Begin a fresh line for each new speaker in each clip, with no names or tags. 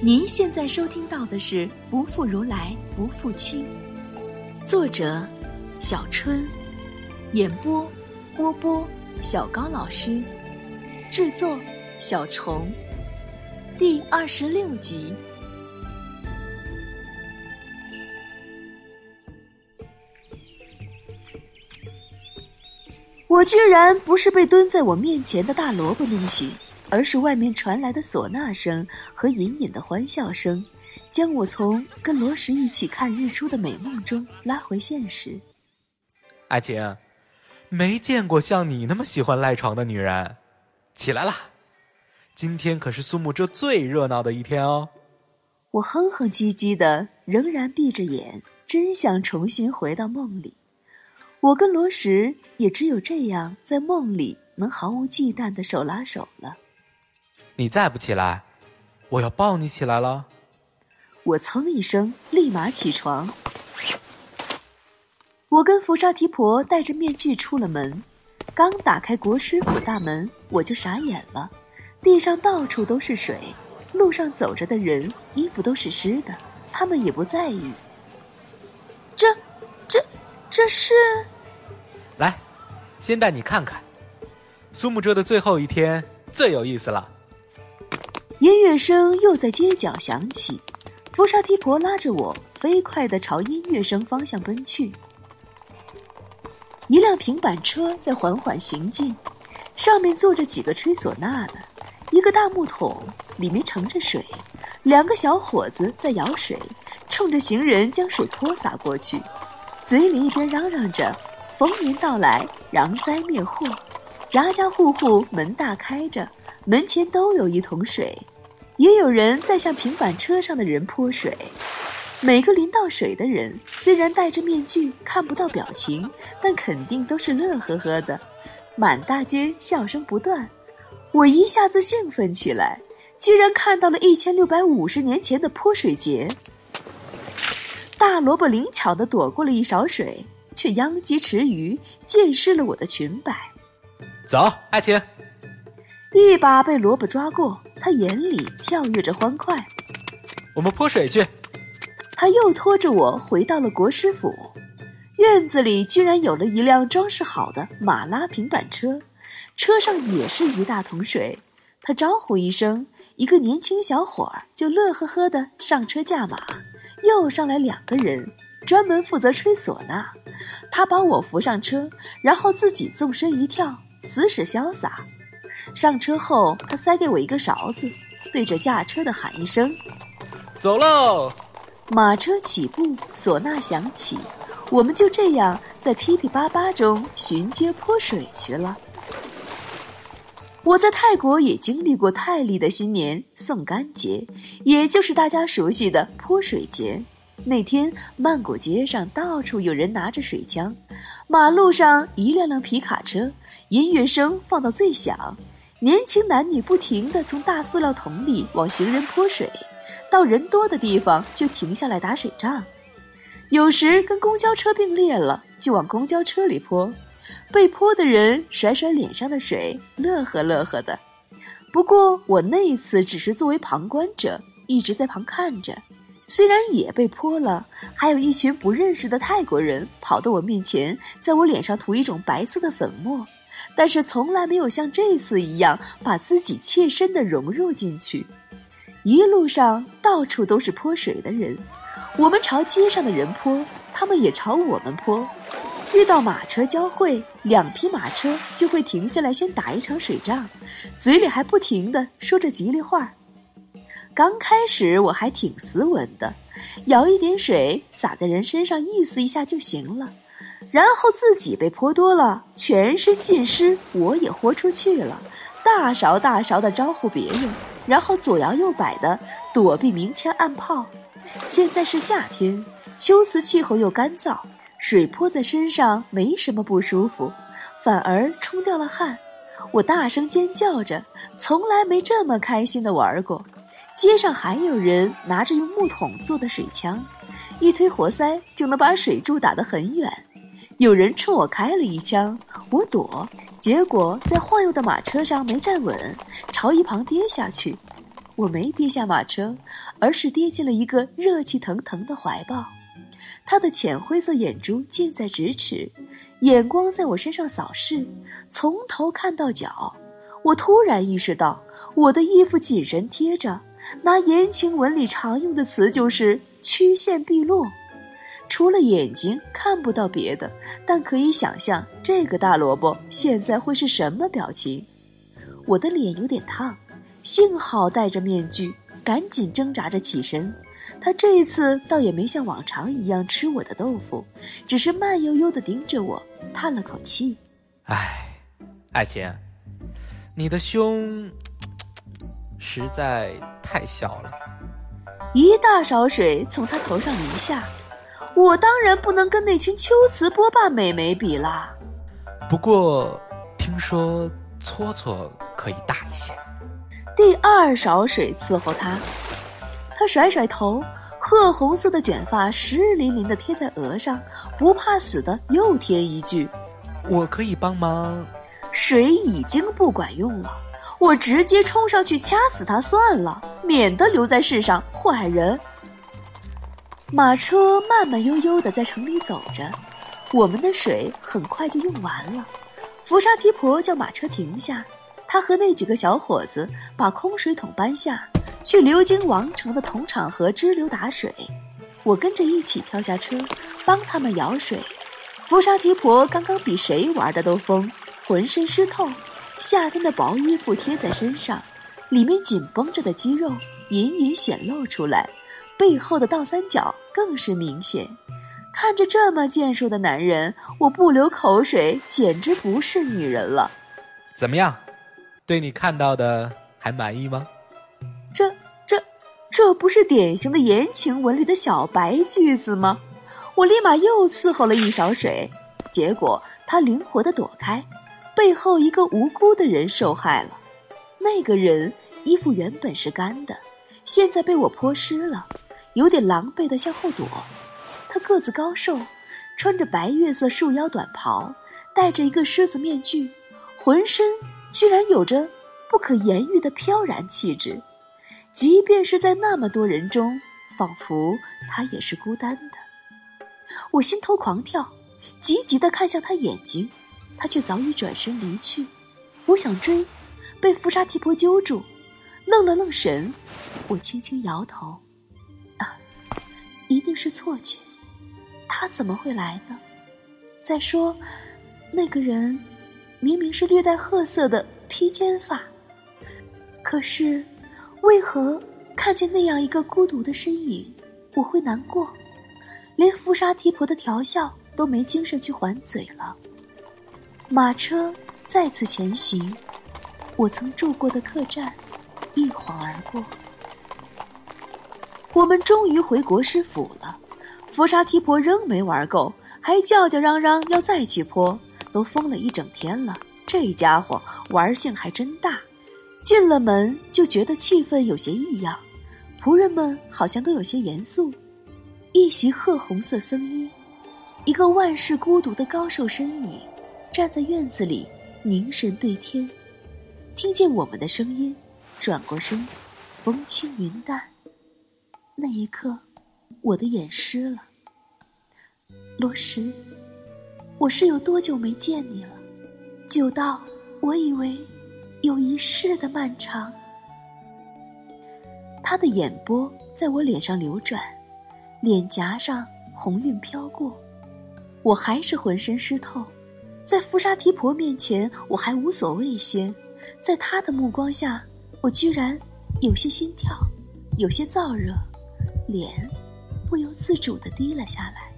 您现在收听到的是《不负如来不负卿》，作者小春，演播波波、小高老师，制作小虫，第二十六集。我居然不是被蹲在我面前的大萝卜弄醒。而是外面传来的唢呐声和隐隐的欢笑声，将我从跟罗什一起看日出的美梦中拉回现实。
爱情，没见过像你那么喜欢赖床的女人，起来了，今天可是苏木遮最热闹的一天哦。
我哼哼唧唧的，仍然闭着眼，真想重新回到梦里。我跟罗什也只有这样，在梦里能毫无忌惮的手拉手了。
你再不起来，我要抱你起来了。
我噌一声，立马起床。我跟福沙提婆戴着面具出了门，刚打开国师府大门，我就傻眼了。地上到处都是水，路上走着的人衣服都是湿的，他们也不在意。这、这、这是……
来，先带你看看，苏木遮的最后一天最有意思了。
音乐声又在街角响起，扶沙提婆拉着我飞快地朝音乐声方向奔去。一辆平板车在缓缓行进，上面坐着几个吹唢呐的，一个大木桶里面盛着水，两个小伙子在舀水，冲着行人将水泼洒过去，嘴里一边嚷嚷着“逢年到来，攘灾灭祸”，家家户户门大开着。门前都有一桶水，也有人在向平板车上的人泼水。每个淋到水的人虽然戴着面具看不到表情，但肯定都是乐呵呵的。满大街笑声不断，我一下子兴奋起来，居然看到了一千六百五十年前的泼水节。大萝卜灵巧地躲过了一勺水，却殃及池鱼，溅湿了我的裙摆。
走，爱情。
一把被萝卜抓过，他眼里跳跃着欢快。
我们泼水去。
他又拖着我回到了国师府，院子里居然有了一辆装饰好的马拉平板车，车上也是一大桶水。他招呼一声，一个年轻小伙儿就乐呵呵的上车驾马，又上来两个人，专门负责吹唢呐。他把我扶上车，然后自己纵身一跳，姿势潇洒。上车后，他塞给我一个勺子，对着驾车的喊一声：“
走喽！”
马车起步，唢呐响起，我们就这样在噼噼叭叭中巡街泼水去了。我在泰国也经历过泰历的新年送干节，也就是大家熟悉的泼水节。那天，曼谷街上到处有人拿着水枪，马路上一辆辆皮卡车，音乐声放到最响。年轻男女不停地从大塑料桶里往行人泼水，到人多的地方就停下来打水仗。有时跟公交车并列了，就往公交车里泼。被泼的人甩甩脸上的水，乐呵乐呵的。不过我那一次只是作为旁观者，一直在旁看着。虽然也被泼了，还有一群不认识的泰国人跑到我面前，在我脸上涂一种白色的粉末。但是从来没有像这次一样把自己切身的融入进去。一路上到处都是泼水的人，我们朝街上的人泼，他们也朝我们泼。遇到马车交汇，两匹马车就会停下来先打一场水仗，嘴里还不停地说着吉利话。刚开始我还挺斯文的，舀一点水洒在人身上，意思一下就行了。然后自己被泼多了，全身浸湿，我也豁出去了，大勺大勺的招呼别人，然后左摇右摆的躲避明枪暗炮。现在是夏天，秋瓷气候又干燥，水泼在身上没什么不舒服，反而冲掉了汗。我大声尖叫着，从来没这么开心的玩过。街上还有人拿着用木桶做的水枪，一推活塞就能把水柱打得很远。有人冲我开了一枪，我躲，结果在晃悠的马车上没站稳，朝一旁跌下去。我没跌下马车，而是跌进了一个热气腾腾的怀抱。他的浅灰色眼珠近在咫尺，眼光在我身上扫视，从头看到脚。我突然意识到，我的衣服紧身贴着，拿言情文里常用的词就是曲线毕露。除了眼睛看不到别的，但可以想象这个大萝卜现在会是什么表情。我的脸有点烫，幸好戴着面具，赶紧挣扎着起身。他这一次倒也没像往常一样吃我的豆腐，只是慢悠悠地盯着我，叹了口气：“
唉，爱情，你的胸实在太小了。”
一大勺水从他头上淋下。我当然不能跟那群秋瓷波霸美眉比啦。
不过，听说搓搓可以大一些。
第二勺水伺候他，他甩甩头，褐红色的卷发湿淋淋的贴在额上，不怕死的又添一句：“
我可以帮忙。”
水已经不管用了，我直接冲上去掐死他算了，免得留在世上祸害人。马车慢慢悠悠地在城里走着，我们的水很快就用完了。福沙提婆叫马车停下，他和那几个小伙子把空水桶搬下去流经王城的铜厂河支流打水。我跟着一起跳下车，帮他们舀水。福沙提婆刚刚比谁玩的都疯，浑身湿透，夏天的薄衣服贴在身上，里面紧绷着的肌肉隐隐显露出来。背后的倒三角更是明显，看着这么健硕的男人，我不流口水简直不是女人了。
怎么样，对你看到的还满意吗？
这、这、这不是典型的言情文里的小白句子吗？我立马又伺候了一勺水，结果他灵活的躲开，背后一个无辜的人受害了。那个人衣服原本是干的，现在被我泼湿了。有点狼狈地向后躲，他个子高瘦，穿着白月色束腰短袍，戴着一个狮子面具，浑身居然有着不可言喻的飘然气质。即便是在那么多人中，仿佛他也是孤单的。我心头狂跳，急急地看向他眼睛，他却早已转身离去。我想追，被福沙提婆揪住，愣了愣神，我轻轻摇头。一定是错觉，他怎么会来呢？再说，那个人明明是略带褐色的披肩发，可是为何看见那样一个孤独的身影，我会难过？连福沙提婆的调笑都没精神去还嘴了。马车再次前行，我曾住过的客栈一晃而过。我们终于回国师府了，福沙提婆仍没玩够，还叫叫嚷嚷要再去泼，都疯了一整天了。这家伙玩性还真大。进了门就觉得气氛有些异样，仆人们好像都有些严肃。一袭褐红色僧衣，一个万事孤独的高瘦身影，站在院子里凝神对天，听见我们的声音，转过身，风轻云淡。那一刻，我的眼湿了。罗什，我是有多久没见你了？久到我以为有一世的漫长。他的眼波在我脸上流转，脸颊上红晕飘过，我还是浑身湿透。在福沙提婆面前，我还无所谓些；在他的目光下，我居然有些心跳，有些燥热。脸不由自主地低了下来，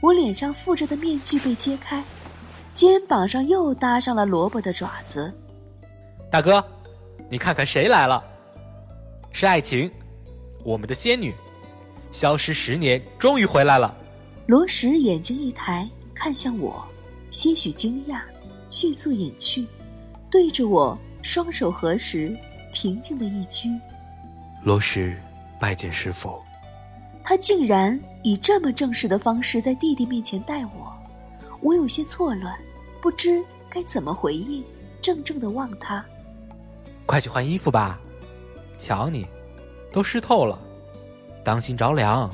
我脸上附着的面具被揭开，肩膀上又搭上了萝卜的爪子。
大哥，你看看谁来了？是爱情，我们的仙女，消失十年终于回来了。
罗什眼睛一抬，看向我，些许惊讶，迅速隐去，对着我双手合十，平静的一鞠：“
罗什。”拜见师傅，
他竟然以这么正式的方式在弟弟面前待我，我有些错乱，不知该怎么回应，怔怔的望他。
快去换衣服吧，瞧你，都湿透了，当心着凉。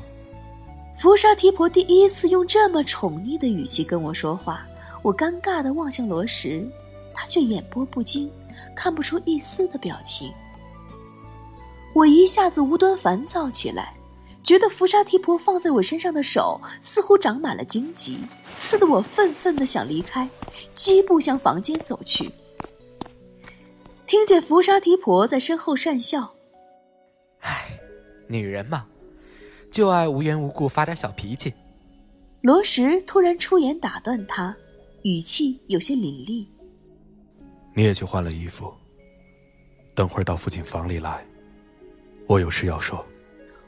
福沙提婆第一次用这么宠溺的语气跟我说话，我尴尬的望向罗什，他却眼波不惊，看不出一丝的表情。我一下子无端烦躁起来，觉得福沙提婆放在我身上的手似乎长满了荆棘，刺得我愤愤的想离开，疾步向房间走去。听见福沙提婆在身后讪笑，
唉，女人嘛，就爱无缘无故发点小脾气。
罗什突然出言打断他，语气有些凛厉：“
你也去换了衣服，等会儿到父亲房里来，我有事要说。”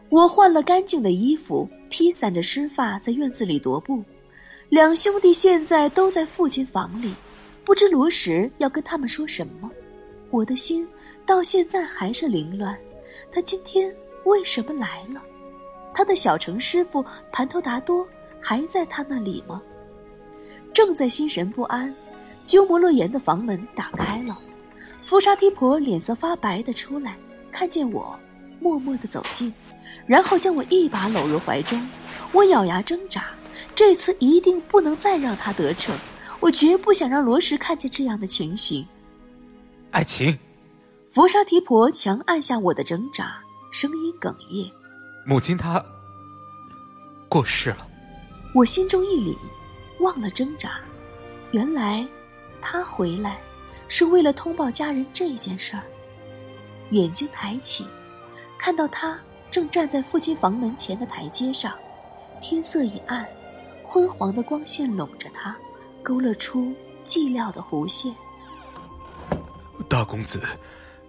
我换了干净的衣服，披散着湿发，在院子里踱步。两兄弟现在都在父亲房里，不知罗什要跟他们说什么。我的心到现在还是凌乱，他今天为什么来了？他的小城师傅盘头达多还在他那里吗？正在心神不安，鸠摩罗言的房门打开了，福沙提婆脸色发白的出来，看见我，默默的走近，然后将我一把搂入怀中。我咬牙挣扎，这次一定不能再让他得逞，我绝不想让罗什看见这样的情形。
爱情，
佛沙提婆强按下我的挣扎，声音哽咽：“
母亲她过世了。”
我心中一凛，忘了挣扎。原来，他回来是为了通报家人这件事儿。眼睛抬起，看到他正站在父亲房门前的台阶上，天色已暗，昏黄的光线笼着他，勾勒出寂寥的弧线。
大公子，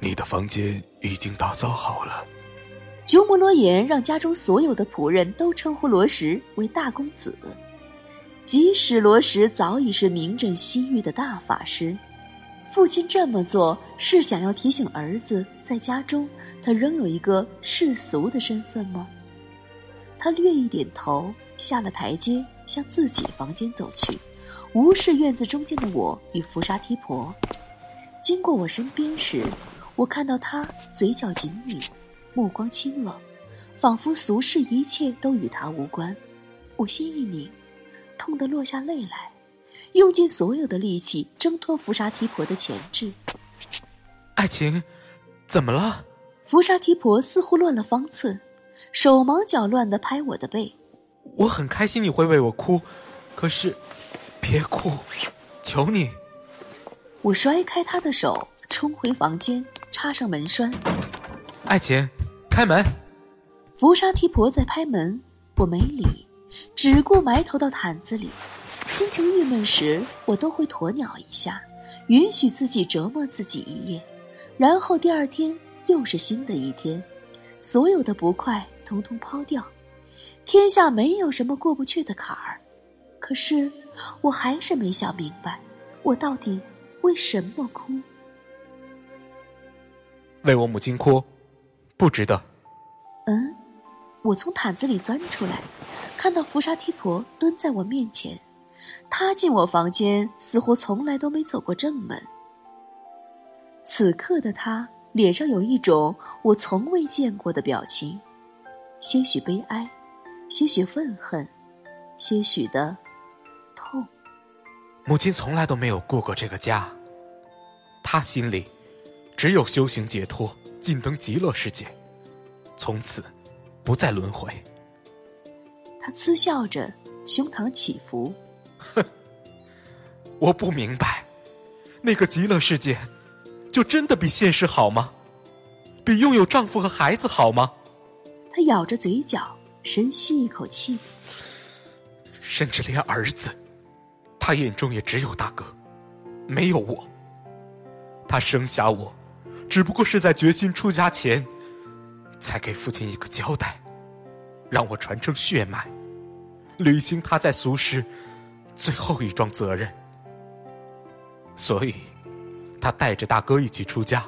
你的房间已经打扫好了。
鸠摩罗言让家中所有的仆人都称呼罗什为大公子，即使罗什早已是名震西域的大法师，父亲这么做是想要提醒儿子，在家中他仍有一个世俗的身份吗？他略一点头，下了台阶，向自己房间走去，无视院子中间的我与福沙提婆。经过我身边时，我看到他嘴角紧抿，目光清冷，仿佛俗世一切都与他无关。我心一拧，痛得落下泪来，用尽所有的力气挣脱福沙提婆的钳制。
爱情，怎么了？
福沙提婆似乎乱了方寸，手忙脚乱地拍我的背。
我很开心你会为我哭，可是，别哭，求你。
我甩开他的手，冲回房间，插上门栓。
爱情，开门。
福沙提婆在拍门，我没理，只顾埋头到毯子里。心情郁闷时，我都会鸵鸟一下，允许自己折磨自己一夜，然后第二天又是新的一天，所有的不快统统抛掉。天下没有什么过不去的坎儿，可是我还是没想明白，我到底。为什么哭？
为我母亲哭，不值得。
嗯，我从毯子里钻出来，看到扶沙提婆蹲在我面前。她进我房间，似乎从来都没走过正门。此刻的她脸上有一种我从未见过的表情，些许悲哀，些许愤恨，些许的痛。
母亲从来都没有过过这个家，她心里只有修行解脱，进登极乐世界，从此不再轮回。
他嗤笑着，胸膛起伏。
哼，我不明白，那个极乐世界就真的比现实好吗？比拥有丈夫和孩子好吗？
她咬着嘴角，深吸一口气，
甚至连儿子。他眼中也只有大哥，没有我。他生下我，只不过是在决心出家前，才给父亲一个交代，让我传承血脉，履行他在俗世最后一桩责任。所以，他带着大哥一起出家，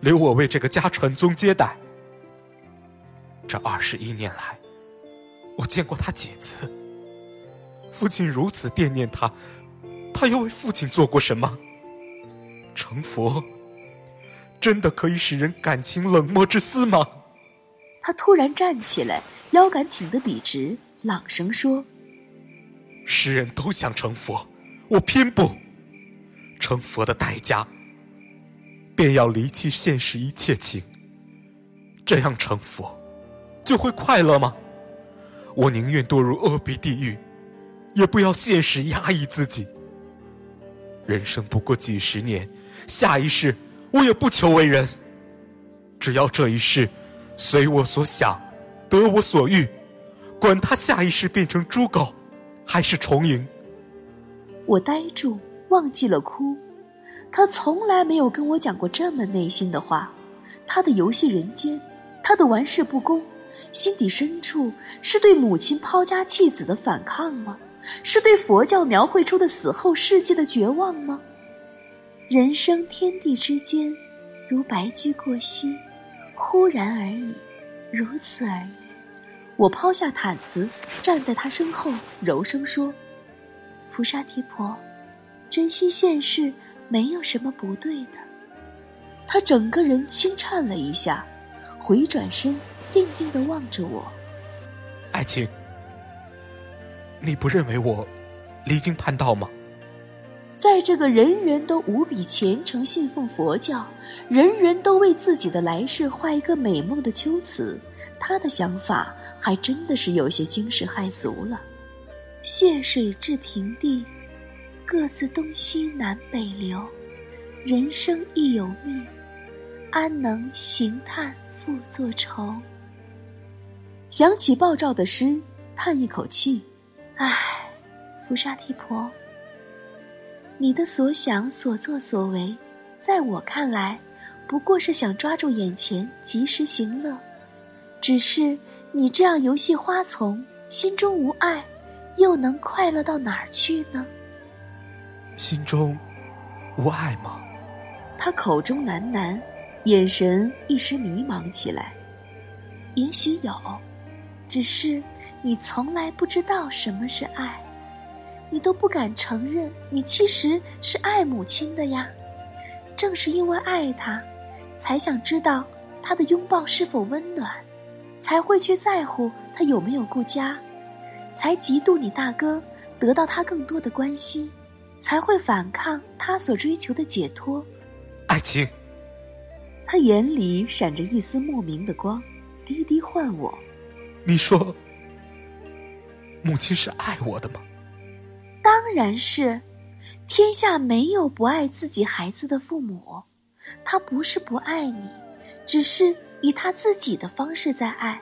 留我为这个家传宗接代。这二十一年来，我见过他几次。父亲如此惦念他，他又为父亲做过什么？成佛，真的可以使人感情冷漠至死吗？
他突然站起来，腰杆挺得笔直，朗声说：“
世人都想成佛，我偏不。成佛的代价，便要离弃现实一切情。这样成佛，就会快乐吗？我宁愿堕入恶逼地狱，也不要现实压抑自己。人生不过几十年，下一世……”我也不求为人，只要这一世随我所想，得我所欲，管他下一世变成猪狗，还是重影。
我呆住，忘记了哭。他从来没有跟我讲过这么内心的话。他的游戏人间，他的玩世不恭，心底深处是对母亲抛家弃子的反抗吗？是对佛教描绘出的死后世界的绝望吗？人生天地之间，如白驹过隙，忽然而已，如此而已。我抛下毯子，站在他身后，柔声说：“菩萨提婆，珍惜现世，没有什么不对的。”他整个人轻颤了一下，回转身，定定的望着我。
爱情，你不认为我离经叛道吗？
在这个人人都无比虔诚信奉佛教，人人都为自己的来世画一个美梦的秋瓷，他的想法还真的是有些惊世骇俗了。谢水至平地，各自东西南北流，人生亦有命，安能行叹复作愁？想起鲍照的诗，叹一口气，唉，福沙提婆。你的所想、所作、所为，在我看来，不过是想抓住眼前，及时行乐。只是你这样游戏花丛，心中无爱，又能快乐到哪儿去呢？
心中无爱吗？
他口中喃喃，眼神一时迷茫起来。也许有，只是你从来不知道什么是爱。你都不敢承认，你其实是爱母亲的呀。正是因为爱她，才想知道她的拥抱是否温暖，才会去在乎她有没有顾家，才嫉妒你大哥得到他更多的关心，才会反抗他所追求的解脱。
爱情。
他眼里闪着一丝莫名的光，低低唤我：“
你说，母亲是爱我的吗？”
当然是，天下没有不爱自己孩子的父母。他不是不爱你，只是以他自己的方式在爱，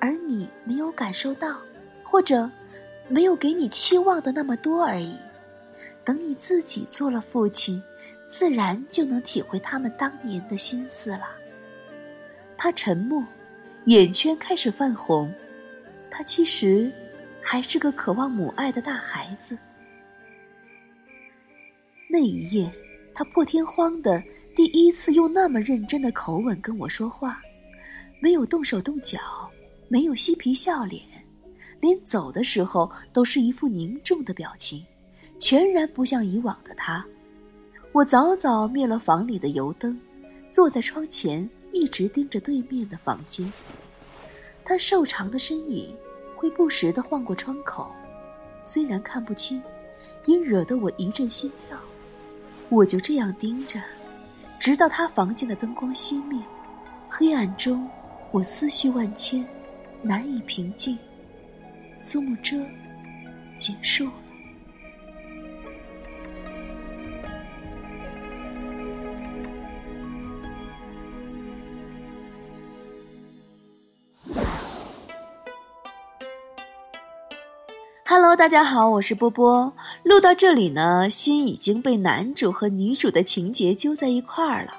而你没有感受到，或者没有给你期望的那么多而已。等你自己做了父亲，自然就能体会他们当年的心思了。他沉默，眼圈开始泛红。他其实还是个渴望母爱的大孩子。那一夜，他破天荒的第一次用那么认真的口吻跟我说话，没有动手动脚，没有嬉皮笑脸，连走的时候都是一副凝重的表情，全然不像以往的他。我早早灭了房里的油灯，坐在窗前，一直盯着对面的房间。他瘦长的身影会不时的晃过窗口，虽然看不清，也惹得我一阵心跳。我就这样盯着，直到他房间的灯光熄灭，黑暗中，我思绪万千，难以平静。苏幕遮结束大家好，我是波波。录到这里呢，心已经被男主和女主的情节揪在一块儿了。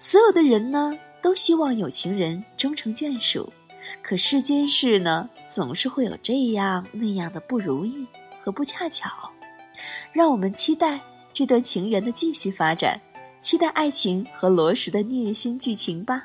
所有的人呢，都希望有情人终成眷属，可世间事呢，总是会有这样那样的不如意和不恰巧。让我们期待这段情缘的继续发展，期待爱情和罗什的虐心剧情吧。